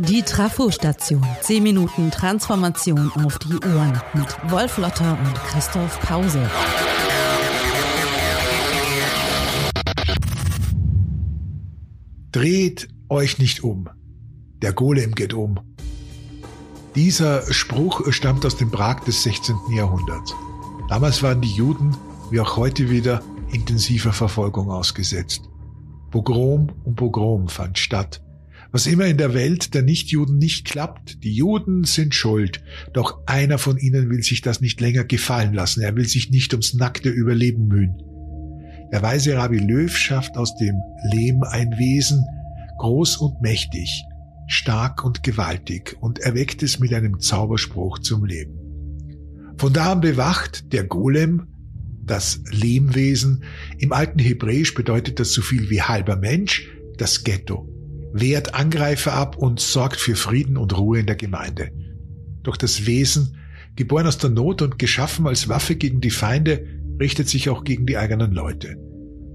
Die Trafo-Station. 10 Minuten Transformation auf die Ohren mit Wolf Lotter und Christoph Pause. Dreht euch nicht um. Der Golem geht um. Dieser Spruch stammt aus dem Prag des 16. Jahrhunderts. Damals waren die Juden, wie auch heute wieder, intensiver Verfolgung ausgesetzt. Pogrom um Pogrom fand statt. Was immer in der Welt der Nichtjuden nicht klappt, die Juden sind schuld. Doch einer von ihnen will sich das nicht länger gefallen lassen. Er will sich nicht ums nackte Überleben mühen. Der weise Rabbi Löw schafft aus dem Lehm ein Wesen, groß und mächtig, stark und gewaltig und erweckt es mit einem Zauberspruch zum Leben. Von da an bewacht der Golem das Lehmwesen. Im alten Hebräisch bedeutet das so viel wie halber Mensch, das Ghetto, wehrt Angreifer ab und sorgt für Frieden und Ruhe in der Gemeinde. Doch das Wesen, geboren aus der Not und geschaffen als Waffe gegen die Feinde, richtet sich auch gegen die eigenen Leute.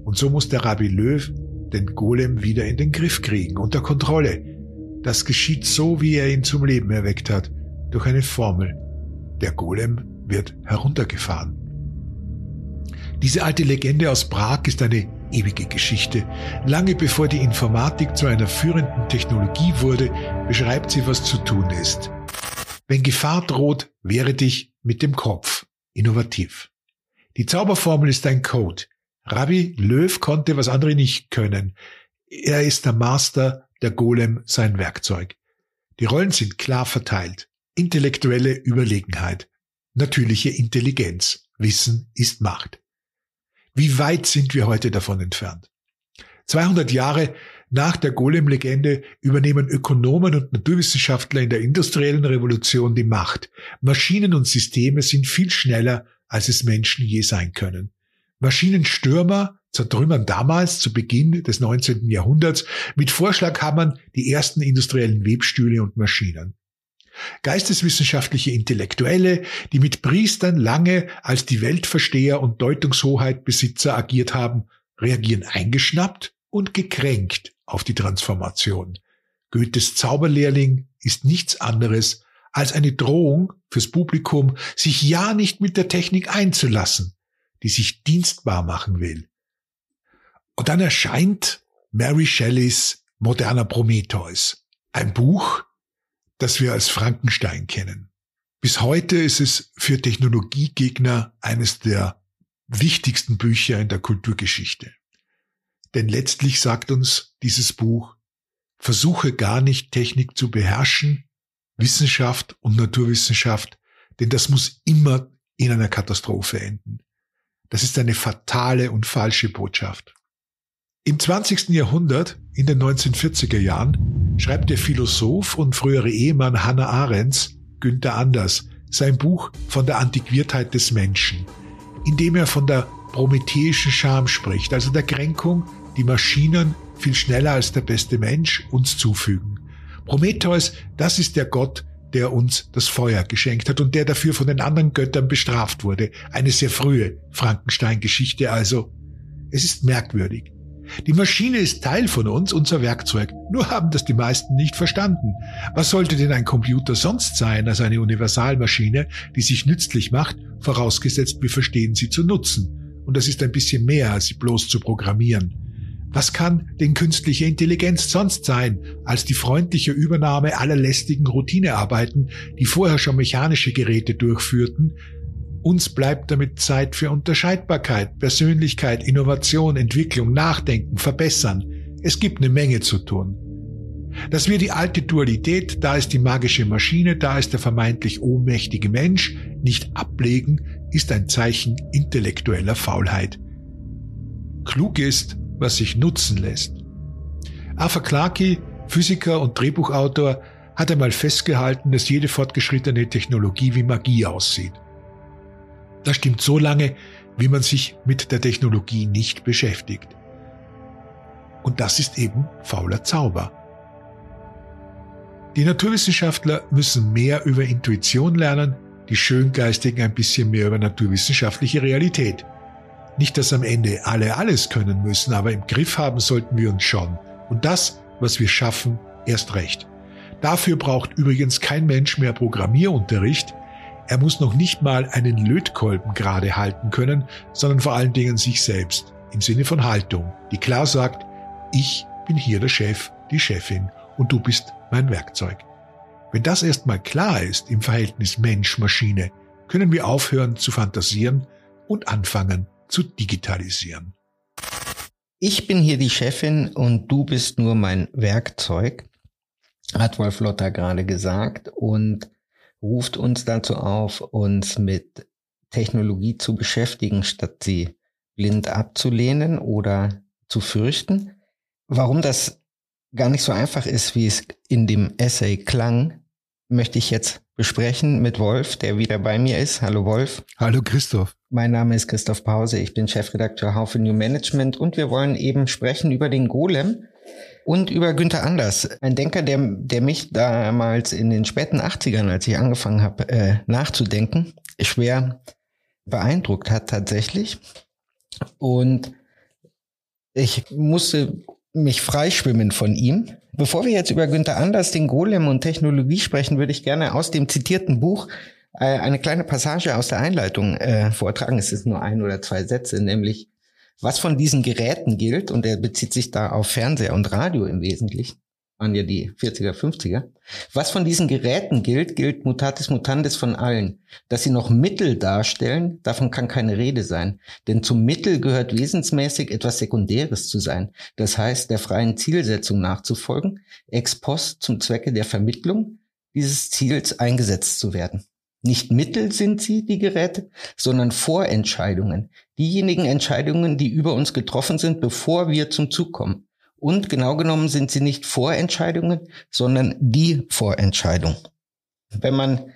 Und so muss der Rabbi Löw den Golem wieder in den Griff kriegen, unter Kontrolle. Das geschieht so, wie er ihn zum Leben erweckt hat, durch eine Formel. Der Golem wird heruntergefahren. Diese alte Legende aus Prag ist eine ewige Geschichte. Lange bevor die Informatik zu einer führenden Technologie wurde, beschreibt sie, was zu tun ist. Wenn Gefahr droht, wehre dich mit dem Kopf. Innovativ. Die Zauberformel ist ein Code. Rabbi Löw konnte, was andere nicht können. Er ist der Master, der Golem sein Werkzeug. Die Rollen sind klar verteilt. Intellektuelle Überlegenheit. Natürliche Intelligenz. Wissen ist Macht. Wie weit sind wir heute davon entfernt? 200 Jahre nach der Golem-Legende übernehmen Ökonomen und Naturwissenschaftler in der industriellen Revolution die Macht. Maschinen und Systeme sind viel schneller, als es Menschen je sein können. Maschinenstürmer zertrümmern damals zu Beginn des 19. Jahrhunderts mit Vorschlaghammern die ersten industriellen Webstühle und Maschinen. Geisteswissenschaftliche Intellektuelle, die mit Priestern lange als die Weltversteher und Deutungshoheitbesitzer agiert haben, reagieren eingeschnappt und gekränkt auf die Transformation. Goethes Zauberlehrling ist nichts anderes als eine Drohung fürs Publikum, sich ja nicht mit der Technik einzulassen, die sich dienstbar machen will. Und dann erscheint Mary Shelleys moderner Prometheus, ein Buch, das wir als Frankenstein kennen. Bis heute ist es für Technologiegegner eines der wichtigsten Bücher in der Kulturgeschichte. Denn letztlich sagt uns dieses Buch, versuche gar nicht Technik zu beherrschen, Wissenschaft und Naturwissenschaft, denn das muss immer in einer Katastrophe enden. Das ist eine fatale und falsche Botschaft. Im 20. Jahrhundert, in den 1940er Jahren, schreibt der Philosoph und frühere Ehemann Hannah Arendts, Günther Anders, sein Buch von der Antiquiertheit des Menschen, in dem er von der prometheischen Scham spricht, also der Kränkung, die Maschinen viel schneller als der beste Mensch uns zufügen. Prometheus, das ist der Gott, der uns das Feuer geschenkt hat und der dafür von den anderen Göttern bestraft wurde. Eine sehr frühe Frankenstein-Geschichte also. Es ist merkwürdig. Die Maschine ist Teil von uns, unser Werkzeug. Nur haben das die meisten nicht verstanden. Was sollte denn ein Computer sonst sein als eine Universalmaschine, die sich nützlich macht, vorausgesetzt wir verstehen sie zu nutzen. Und das ist ein bisschen mehr, als sie bloß zu programmieren. Was kann denn künstliche Intelligenz sonst sein, als die freundliche Übernahme aller lästigen Routinearbeiten, die vorher schon mechanische Geräte durchführten, uns bleibt damit Zeit für Unterscheidbarkeit, Persönlichkeit, Innovation, Entwicklung, Nachdenken, Verbessern. Es gibt eine Menge zu tun. Dass wir die alte Dualität, da ist die magische Maschine, da ist der vermeintlich ohnmächtige Mensch, nicht ablegen, ist ein Zeichen intellektueller Faulheit. Klug ist, was sich nutzen lässt. Arthur Clarke, Physiker und Drehbuchautor, hat einmal festgehalten, dass jede fortgeschrittene Technologie wie Magie aussieht. Das stimmt so lange, wie man sich mit der Technologie nicht beschäftigt. Und das ist eben fauler Zauber. Die Naturwissenschaftler müssen mehr über Intuition lernen, die Schöngeistigen ein bisschen mehr über naturwissenschaftliche Realität. Nicht, dass am Ende alle alles können müssen, aber im Griff haben sollten wir uns schon. Und das, was wir schaffen, erst recht. Dafür braucht übrigens kein Mensch mehr Programmierunterricht. Er muss noch nicht mal einen Lötkolben gerade halten können, sondern vor allen Dingen sich selbst im Sinne von Haltung, die klar sagt, ich bin hier der Chef, die Chefin und du bist mein Werkzeug. Wenn das erstmal klar ist im Verhältnis Mensch-Maschine, können wir aufhören zu fantasieren und anfangen zu digitalisieren. Ich bin hier die Chefin und du bist nur mein Werkzeug, hat Wolf Lotter gerade gesagt und ruft uns dazu auf, uns mit Technologie zu beschäftigen, statt sie blind abzulehnen oder zu fürchten. Warum das gar nicht so einfach ist, wie es in dem Essay klang, möchte ich jetzt besprechen mit Wolf, der wieder bei mir ist. Hallo Wolf. Hallo Christoph. Mein Name ist Christoph Pause, ich bin Chefredakteur Haufe New Management und wir wollen eben sprechen über den Golem und über Günther Anders, ein Denker, der, der mich damals in den späten 80ern, als ich angefangen habe äh, nachzudenken, schwer beeindruckt hat tatsächlich. Und ich musste mich freischwimmen von ihm. Bevor wir jetzt über Günther Anders, den Golem und Technologie sprechen, würde ich gerne aus dem zitierten Buch äh, eine kleine Passage aus der Einleitung äh, vortragen. Es ist nur ein oder zwei Sätze, nämlich was von diesen Geräten gilt, und er bezieht sich da auf Fernseher und Radio im Wesentlichen, waren ja die 40er, 50er. Was von diesen Geräten gilt, gilt mutatis mutandis von allen. Dass sie noch Mittel darstellen, davon kann keine Rede sein. Denn zum Mittel gehört wesensmäßig etwas Sekundäres zu sein. Das heißt, der freien Zielsetzung nachzufolgen, ex post zum Zwecke der Vermittlung dieses Ziels eingesetzt zu werden. Nicht Mittel sind sie, die Geräte, sondern Vorentscheidungen. Diejenigen Entscheidungen, die über uns getroffen sind, bevor wir zum Zug kommen. Und genau genommen sind sie nicht Vorentscheidungen, sondern die Vorentscheidung. Wenn man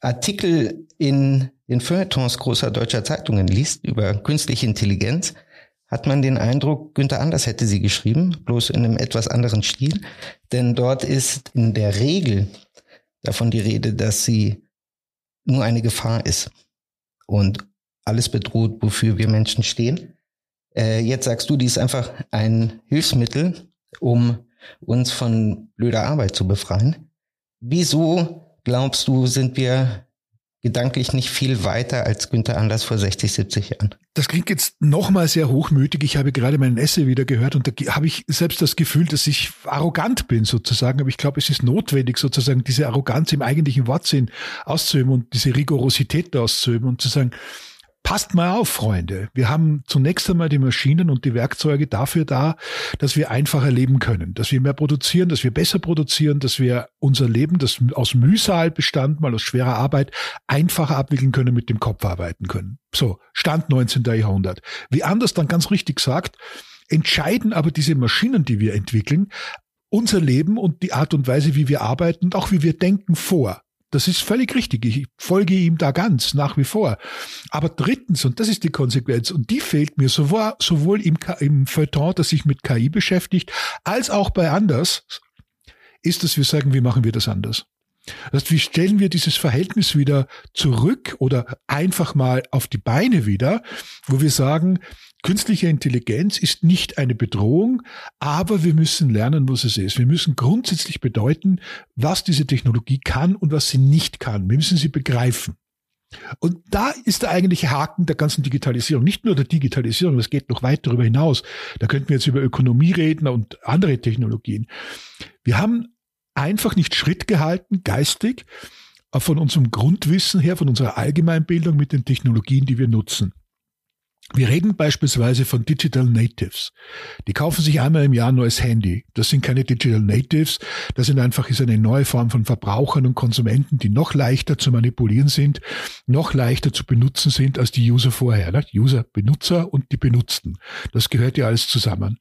Artikel in den Feuilletons großer deutscher Zeitungen liest über künstliche Intelligenz, hat man den Eindruck, Günther Anders hätte sie geschrieben, bloß in einem etwas anderen Stil. Denn dort ist in der Regel davon die Rede, dass sie nur eine Gefahr ist und alles bedroht, wofür wir Menschen stehen. Äh, jetzt sagst du, die ist einfach ein Hilfsmittel, um uns von blöder Arbeit zu befreien. Wieso glaubst du, sind wir gedanklich nicht viel weiter als Günther Anders vor 60, 70 Jahren. Das klingt jetzt nochmal sehr hochmütig. Ich habe gerade meinen Essay wieder gehört und da habe ich selbst das Gefühl, dass ich arrogant bin sozusagen. Aber ich glaube, es ist notwendig sozusagen diese Arroganz im eigentlichen Wortsinn auszuüben und diese Rigorosität auszuüben und zu sagen, Passt mal auf, Freunde. Wir haben zunächst einmal die Maschinen und die Werkzeuge dafür da, dass wir einfacher leben können, dass wir mehr produzieren, dass wir besser produzieren, dass wir unser Leben, das aus Mühsal bestand, mal aus schwerer Arbeit, einfacher abwickeln können, mit dem Kopf arbeiten können. So, Stand 19. Jahrhundert. Wie Anders dann ganz richtig sagt, entscheiden aber diese Maschinen, die wir entwickeln, unser Leben und die Art und Weise, wie wir arbeiten und auch wie wir denken vor. Das ist völlig richtig. Ich folge ihm da ganz nach wie vor. Aber drittens, und das ist die Konsequenz, und die fehlt mir sowohl, sowohl im, im Feuilleton, das sich mit KI beschäftigt, als auch bei anders, ist, dass wir sagen, wie machen wir das anders? Das heißt, wie stellen wir dieses Verhältnis wieder zurück oder einfach mal auf die Beine wieder, wo wir sagen, Künstliche Intelligenz ist nicht eine Bedrohung, aber wir müssen lernen, was es ist. Wir müssen grundsätzlich bedeuten, was diese Technologie kann und was sie nicht kann. Wir müssen sie begreifen. Und da ist der eigentliche Haken der ganzen Digitalisierung. Nicht nur der Digitalisierung, das geht noch weit darüber hinaus. Da könnten wir jetzt über Ökonomie reden und andere Technologien. Wir haben einfach nicht Schritt gehalten, geistig, von unserem Grundwissen her, von unserer Allgemeinbildung mit den Technologien, die wir nutzen. Wir reden beispielsweise von Digital Natives. Die kaufen sich einmal im Jahr ein neues Handy. Das sind keine Digital Natives. Das sind einfach ist eine neue Form von Verbrauchern und Konsumenten, die noch leichter zu manipulieren sind, noch leichter zu benutzen sind als die User vorher. Ne? User, Benutzer und die Benutzten. Das gehört ja alles zusammen.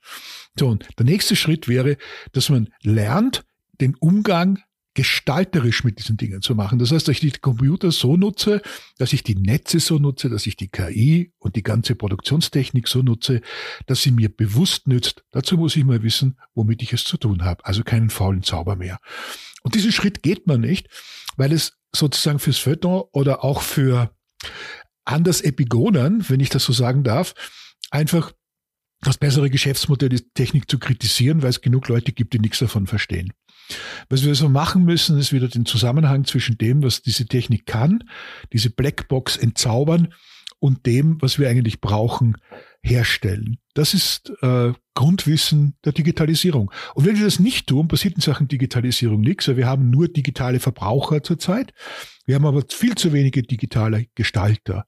So, und der nächste Schritt wäre, dass man lernt, den Umgang gestalterisch mit diesen Dingen zu machen. Das heißt, dass ich die Computer so nutze, dass ich die Netze so nutze, dass ich die KI und die ganze Produktionstechnik so nutze, dass sie mir bewusst nützt. Dazu muss ich mal wissen, womit ich es zu tun habe. Also keinen faulen Zauber mehr. Und diesen Schritt geht man nicht, weil es sozusagen fürs Feuilleton oder auch für anders Epigonen, wenn ich das so sagen darf, einfach Das bessere Geschäftsmodell ist, Technik zu kritisieren, weil es genug Leute gibt, die nichts davon verstehen. Was wir so machen müssen, ist wieder den Zusammenhang zwischen dem, was diese Technik kann, diese Blackbox entzaubern und dem, was wir eigentlich brauchen, herstellen. Das ist äh, Grundwissen der Digitalisierung. Und wenn wir das nicht tun, passiert in Sachen Digitalisierung nichts. Wir haben nur digitale Verbraucher zurzeit. Wir haben aber viel zu wenige digitale Gestalter.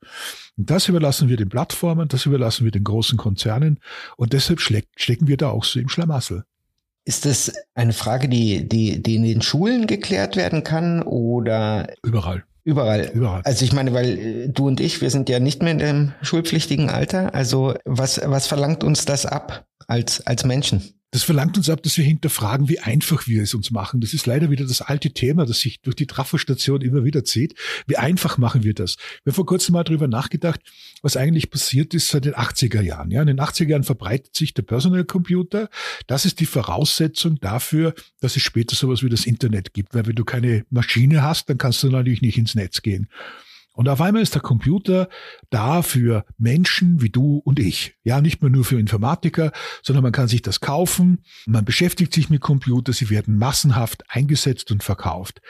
Und das überlassen wir den Plattformen, das überlassen wir den großen Konzernen. Und deshalb stecken wir da auch so im Schlamassel. Ist das eine Frage, die, die, die in den Schulen geklärt werden kann oder? Überall. Überall. Überall. Also ich meine, weil äh, du und ich, wir sind ja nicht mehr in dem schulpflichtigen Alter. Also was, was verlangt uns das ab als, als Menschen? Das verlangt uns ab, dass wir hinterfragen, wie einfach wir es uns machen. Das ist leider wieder das alte Thema, das sich durch die Trafostation immer wieder zieht. Wie einfach machen wir das? Wir haben vor kurzem mal darüber nachgedacht, was eigentlich passiert ist seit den 80er Jahren. Ja, in den 80er Jahren verbreitet sich der Personal Computer. Das ist die Voraussetzung dafür, dass es später sowas wie das Internet gibt. Weil wenn du keine Maschine hast, dann kannst du natürlich nicht ins Netz gehen. Und auf einmal ist der Computer da für Menschen wie du und ich. Ja, nicht mehr nur für Informatiker, sondern man kann sich das kaufen. Man beschäftigt sich mit Computer. Sie werden massenhaft eingesetzt und verkauft.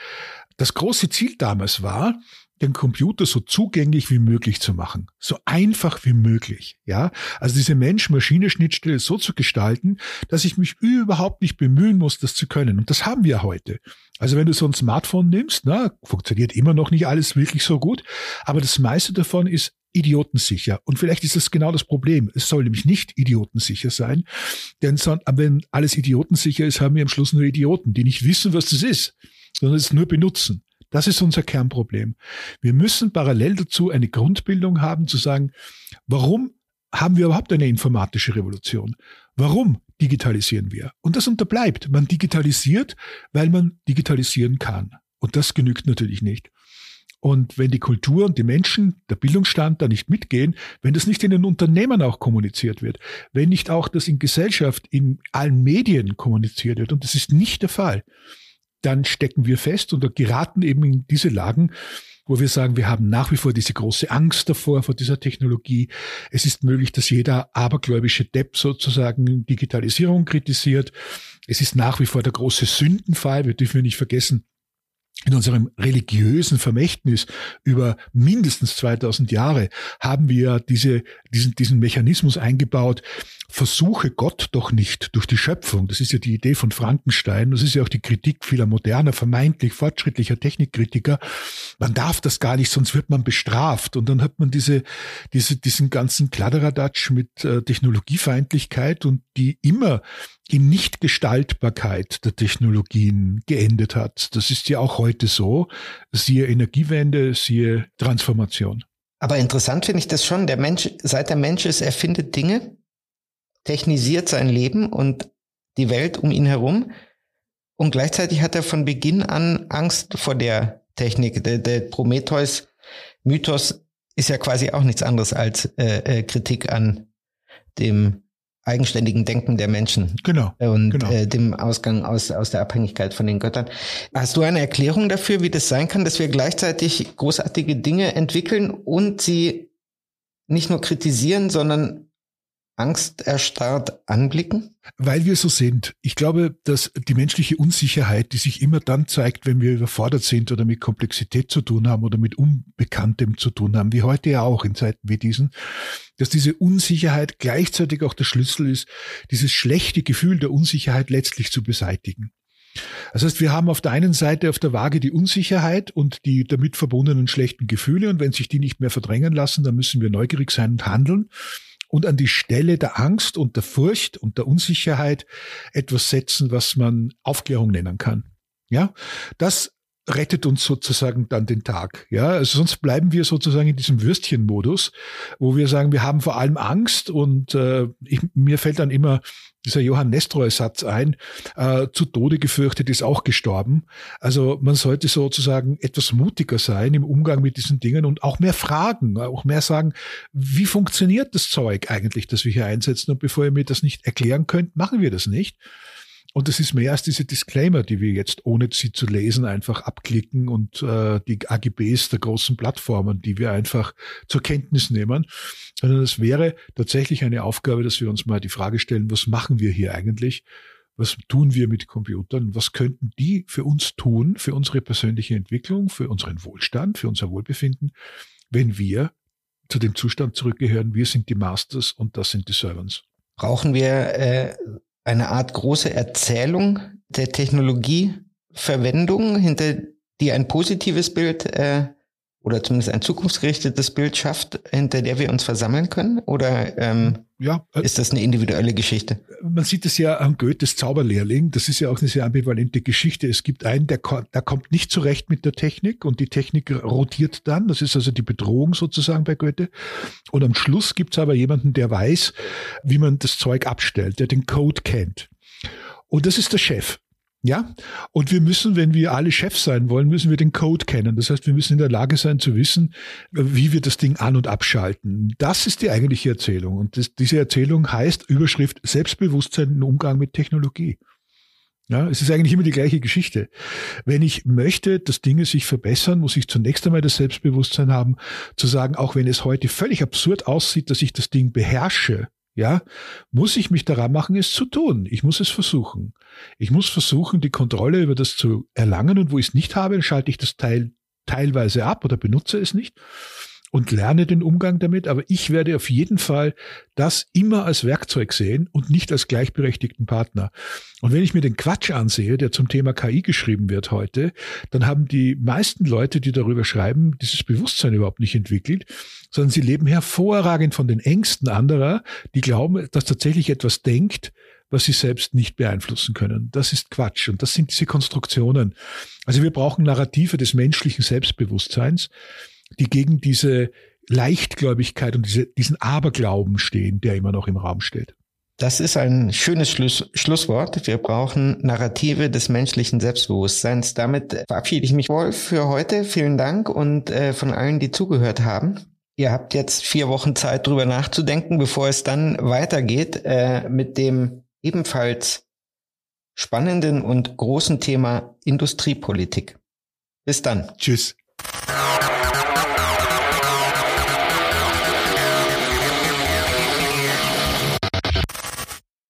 Das große Ziel damals war, den Computer so zugänglich wie möglich zu machen, so einfach wie möglich, ja. Also diese Mensch-Maschine-Schnittstelle so zu gestalten, dass ich mich überhaupt nicht bemühen muss, das zu können. Und das haben wir heute. Also wenn du so ein Smartphone nimmst, na, funktioniert immer noch nicht alles wirklich so gut, aber das meiste davon ist idiotensicher. Und vielleicht ist das genau das Problem. Es soll nämlich nicht idiotensicher sein, denn wenn alles idiotensicher ist, haben wir am Schluss nur Idioten, die nicht wissen, was das ist, sondern es nur benutzen. Das ist unser Kernproblem. Wir müssen parallel dazu eine Grundbildung haben, zu sagen, warum haben wir überhaupt eine informatische Revolution? Warum digitalisieren wir? Und das unterbleibt. Man digitalisiert, weil man digitalisieren kann. Und das genügt natürlich nicht. Und wenn die Kultur und die Menschen, der Bildungsstand da nicht mitgehen, wenn das nicht in den Unternehmen auch kommuniziert wird, wenn nicht auch das in Gesellschaft, in allen Medien kommuniziert wird, und das ist nicht der Fall, dann stecken wir fest und geraten eben in diese Lagen, wo wir sagen, wir haben nach wie vor diese große Angst davor, vor dieser Technologie. Es ist möglich, dass jeder abergläubische Depp sozusagen Digitalisierung kritisiert. Es ist nach wie vor der große Sündenfall. Wir dürfen nicht vergessen, in unserem religiösen Vermächtnis über mindestens 2000 Jahre haben wir diese, diesen, diesen Mechanismus eingebaut, versuche Gott doch nicht durch die Schöpfung. Das ist ja die Idee von Frankenstein. Das ist ja auch die Kritik vieler moderner, vermeintlich fortschrittlicher Technikkritiker. Man darf das gar nicht, sonst wird man bestraft. Und dann hat man diese, diese, diesen ganzen Kladderadatsch mit äh, Technologiefeindlichkeit und die immer in Nichtgestaltbarkeit der Technologien geendet hat. Das ist ja auch heute so. Siehe Energiewende, siehe Transformation. Aber interessant finde ich das schon. Der Mensch, seit der Mensch ist, erfindet Dinge, technisiert sein Leben und die Welt um ihn herum. Und gleichzeitig hat er von Beginn an Angst vor der Technik. Der, der Prometheus-Mythos ist ja quasi auch nichts anderes als äh, äh, Kritik an dem eigenständigen Denken der Menschen. Genau. Und genau. Äh, dem Ausgang aus, aus der Abhängigkeit von den Göttern. Hast du eine Erklärung dafür, wie das sein kann, dass wir gleichzeitig großartige Dinge entwickeln und sie nicht nur kritisieren, sondern angsterstarrt anblicken? Weil wir so sind. Ich glaube, dass die menschliche Unsicherheit, die sich immer dann zeigt, wenn wir überfordert sind oder mit Komplexität zu tun haben oder mit Unbekanntem zu tun haben, wie heute ja auch in Zeiten wie diesen, dass diese Unsicherheit gleichzeitig auch der Schlüssel ist, dieses schlechte Gefühl der Unsicherheit letztlich zu beseitigen. Das heißt, wir haben auf der einen Seite auf der Waage die Unsicherheit und die damit verbundenen schlechten Gefühle und wenn sich die nicht mehr verdrängen lassen, dann müssen wir neugierig sein und handeln und an die Stelle der Angst und der Furcht und der Unsicherheit etwas setzen, was man Aufklärung nennen kann. Ja, das rettet uns sozusagen dann den Tag. Ja, also sonst bleiben wir sozusagen in diesem Würstchenmodus, wo wir sagen, wir haben vor allem Angst und äh, ich, mir fällt dann immer dieser Johann Nestroy-Satz ein, äh, zu Tode gefürchtet ist auch gestorben. Also man sollte sozusagen etwas mutiger sein im Umgang mit diesen Dingen und auch mehr fragen, auch mehr sagen, wie funktioniert das Zeug eigentlich, das wir hier einsetzen und bevor ihr mir das nicht erklären könnt, machen wir das nicht. Und das ist mehr als diese Disclaimer, die wir jetzt, ohne sie zu lesen, einfach abklicken und äh, die AGBs der großen Plattformen, die wir einfach zur Kenntnis nehmen, sondern es wäre tatsächlich eine Aufgabe, dass wir uns mal die Frage stellen, was machen wir hier eigentlich? Was tun wir mit Computern? Was könnten die für uns tun, für unsere persönliche Entwicklung, für unseren Wohlstand, für unser Wohlbefinden, wenn wir zu dem Zustand zurückgehören, wir sind die Masters und das sind die Servants? Brauchen wir äh, eine Art große Erzählung der Technologieverwendung, hinter die ein positives Bild äh, oder zumindest ein zukunftsgerichtetes Bild schafft, hinter der wir uns versammeln können? Oder ähm, ja, äh, ist das eine individuelle Geschichte? Man sieht es ja an Goethes Zauberlehrling. Das ist ja auch eine sehr ambivalente Geschichte. Es gibt einen, der, der kommt nicht zurecht mit der Technik und die Technik rotiert dann. Das ist also die Bedrohung sozusagen bei Goethe. Und am Schluss gibt es aber jemanden, der weiß, wie man das Zeug abstellt, der den Code kennt. Und das ist der Chef. Ja, und wir müssen, wenn wir alle Chefs sein wollen, müssen wir den Code kennen. Das heißt, wir müssen in der Lage sein zu wissen, wie wir das Ding an- und abschalten. Das ist die eigentliche Erzählung. Und das, diese Erzählung heißt Überschrift Selbstbewusstsein im Umgang mit Technologie. Ja, es ist eigentlich immer die gleiche Geschichte. Wenn ich möchte, dass Dinge sich verbessern, muss ich zunächst einmal das Selbstbewusstsein haben, zu sagen, auch wenn es heute völlig absurd aussieht, dass ich das Ding beherrsche, ja, muss ich mich daran machen, es zu tun. Ich muss es versuchen. Ich muss versuchen, die Kontrolle über das zu erlangen und wo ich es nicht habe, schalte ich das Teil teilweise ab oder benutze es nicht und lerne den Umgang damit. Aber ich werde auf jeden Fall das immer als Werkzeug sehen und nicht als gleichberechtigten Partner. Und wenn ich mir den Quatsch ansehe, der zum Thema KI geschrieben wird heute, dann haben die meisten Leute, die darüber schreiben, dieses Bewusstsein überhaupt nicht entwickelt, sondern sie leben hervorragend von den Ängsten anderer, die glauben, dass tatsächlich etwas denkt, was sie selbst nicht beeinflussen können. Das ist Quatsch. Und das sind diese Konstruktionen. Also wir brauchen Narrative des menschlichen Selbstbewusstseins die gegen diese Leichtgläubigkeit und diese, diesen Aberglauben stehen, der immer noch im Raum steht. Das ist ein schönes Schluss, Schlusswort. Wir brauchen Narrative des menschlichen Selbstbewusstseins. Damit verabschiede ich mich wohl für heute. Vielen Dank und äh, von allen, die zugehört haben. Ihr habt jetzt vier Wochen Zeit, drüber nachzudenken, bevor es dann weitergeht äh, mit dem ebenfalls spannenden und großen Thema Industriepolitik. Bis dann. Tschüss.